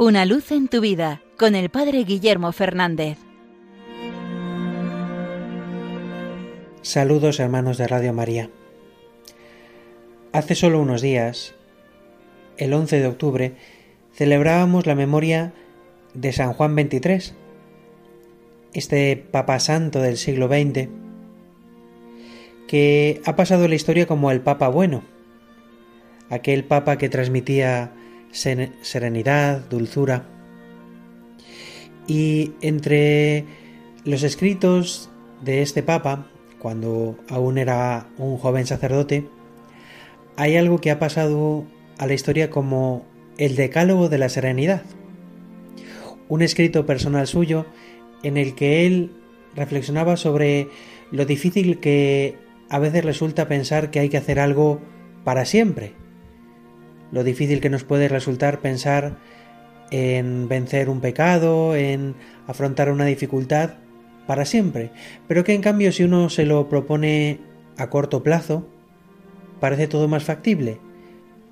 Una luz en tu vida con el Padre Guillermo Fernández. Saludos hermanos de Radio María. Hace solo unos días, el 11 de octubre, celebrábamos la memoria de San Juan XXIII, este Papa Santo del siglo XX, que ha pasado la historia como el Papa bueno, aquel Papa que transmitía serenidad, dulzura. Y entre los escritos de este Papa, cuando aún era un joven sacerdote, hay algo que ha pasado a la historia como el Decálogo de la Serenidad, un escrito personal suyo en el que él reflexionaba sobre lo difícil que a veces resulta pensar que hay que hacer algo para siempre, lo difícil que nos puede resultar pensar en vencer un pecado, en afrontar una dificultad para siempre, pero que en cambio si uno se lo propone a corto plazo, parece todo más factible.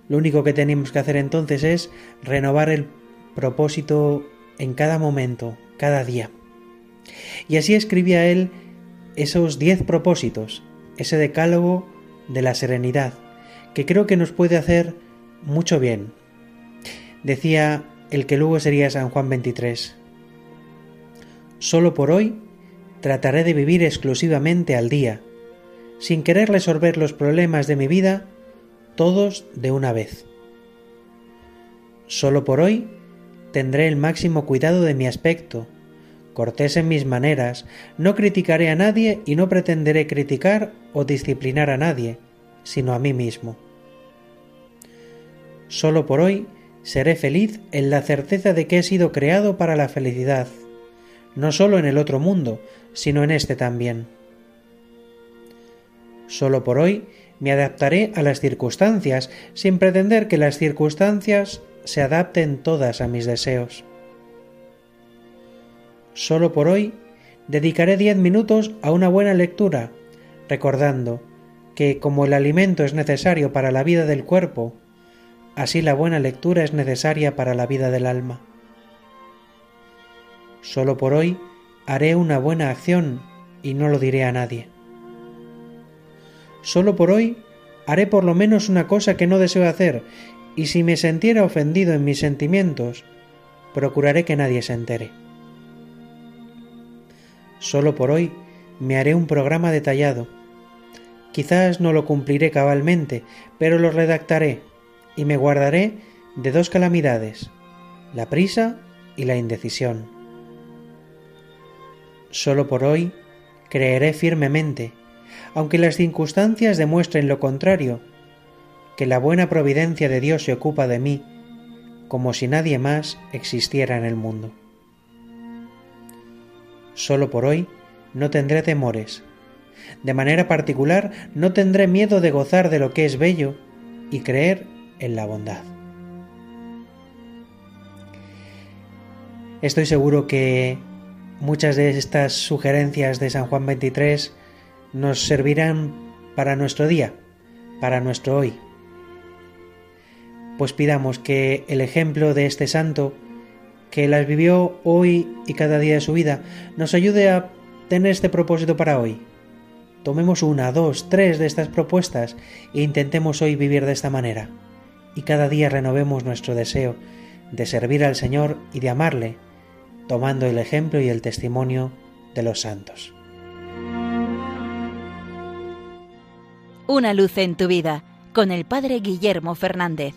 Lo único que tenemos que hacer entonces es renovar el propósito en cada momento, cada día. Y así escribía él esos diez propósitos, ese decálogo de la serenidad, que creo que nos puede hacer mucho bien. Decía el que luego sería San Juan 23. Solo por hoy trataré de vivir exclusivamente al día, sin querer resolver los problemas de mi vida todos de una vez. Solo por hoy tendré el máximo cuidado de mi aspecto, cortés en mis maneras, no criticaré a nadie y no pretenderé criticar o disciplinar a nadie, sino a mí mismo. Solo por hoy seré feliz en la certeza de que he sido creado para la felicidad, no solo en el otro mundo, sino en este también. Solo por hoy me adaptaré a las circunstancias sin pretender que las circunstancias se adapten todas a mis deseos. Solo por hoy dedicaré diez minutos a una buena lectura, recordando que como el alimento es necesario para la vida del cuerpo, Así la buena lectura es necesaria para la vida del alma. Solo por hoy haré una buena acción y no lo diré a nadie. Solo por hoy haré por lo menos una cosa que no deseo hacer y si me sintiera ofendido en mis sentimientos, procuraré que nadie se entere. Solo por hoy me haré un programa detallado. Quizás no lo cumpliré cabalmente, pero lo redactaré y me guardaré de dos calamidades, la prisa y la indecisión. Solo por hoy creeré firmemente, aunque las circunstancias demuestren lo contrario, que la buena providencia de Dios se ocupa de mí, como si nadie más existiera en el mundo. Solo por hoy no tendré temores. De manera particular no tendré miedo de gozar de lo que es bello y creer en la bondad. Estoy seguro que muchas de estas sugerencias de San Juan 23 nos servirán para nuestro día, para nuestro hoy. Pues pidamos que el ejemplo de este santo, que las vivió hoy y cada día de su vida, nos ayude a tener este propósito para hoy. Tomemos una, dos, tres de estas propuestas e intentemos hoy vivir de esta manera y cada día renovemos nuestro deseo de servir al Señor y de amarle, tomando el ejemplo y el testimonio de los santos. Una luz en tu vida con el Padre Guillermo Fernández.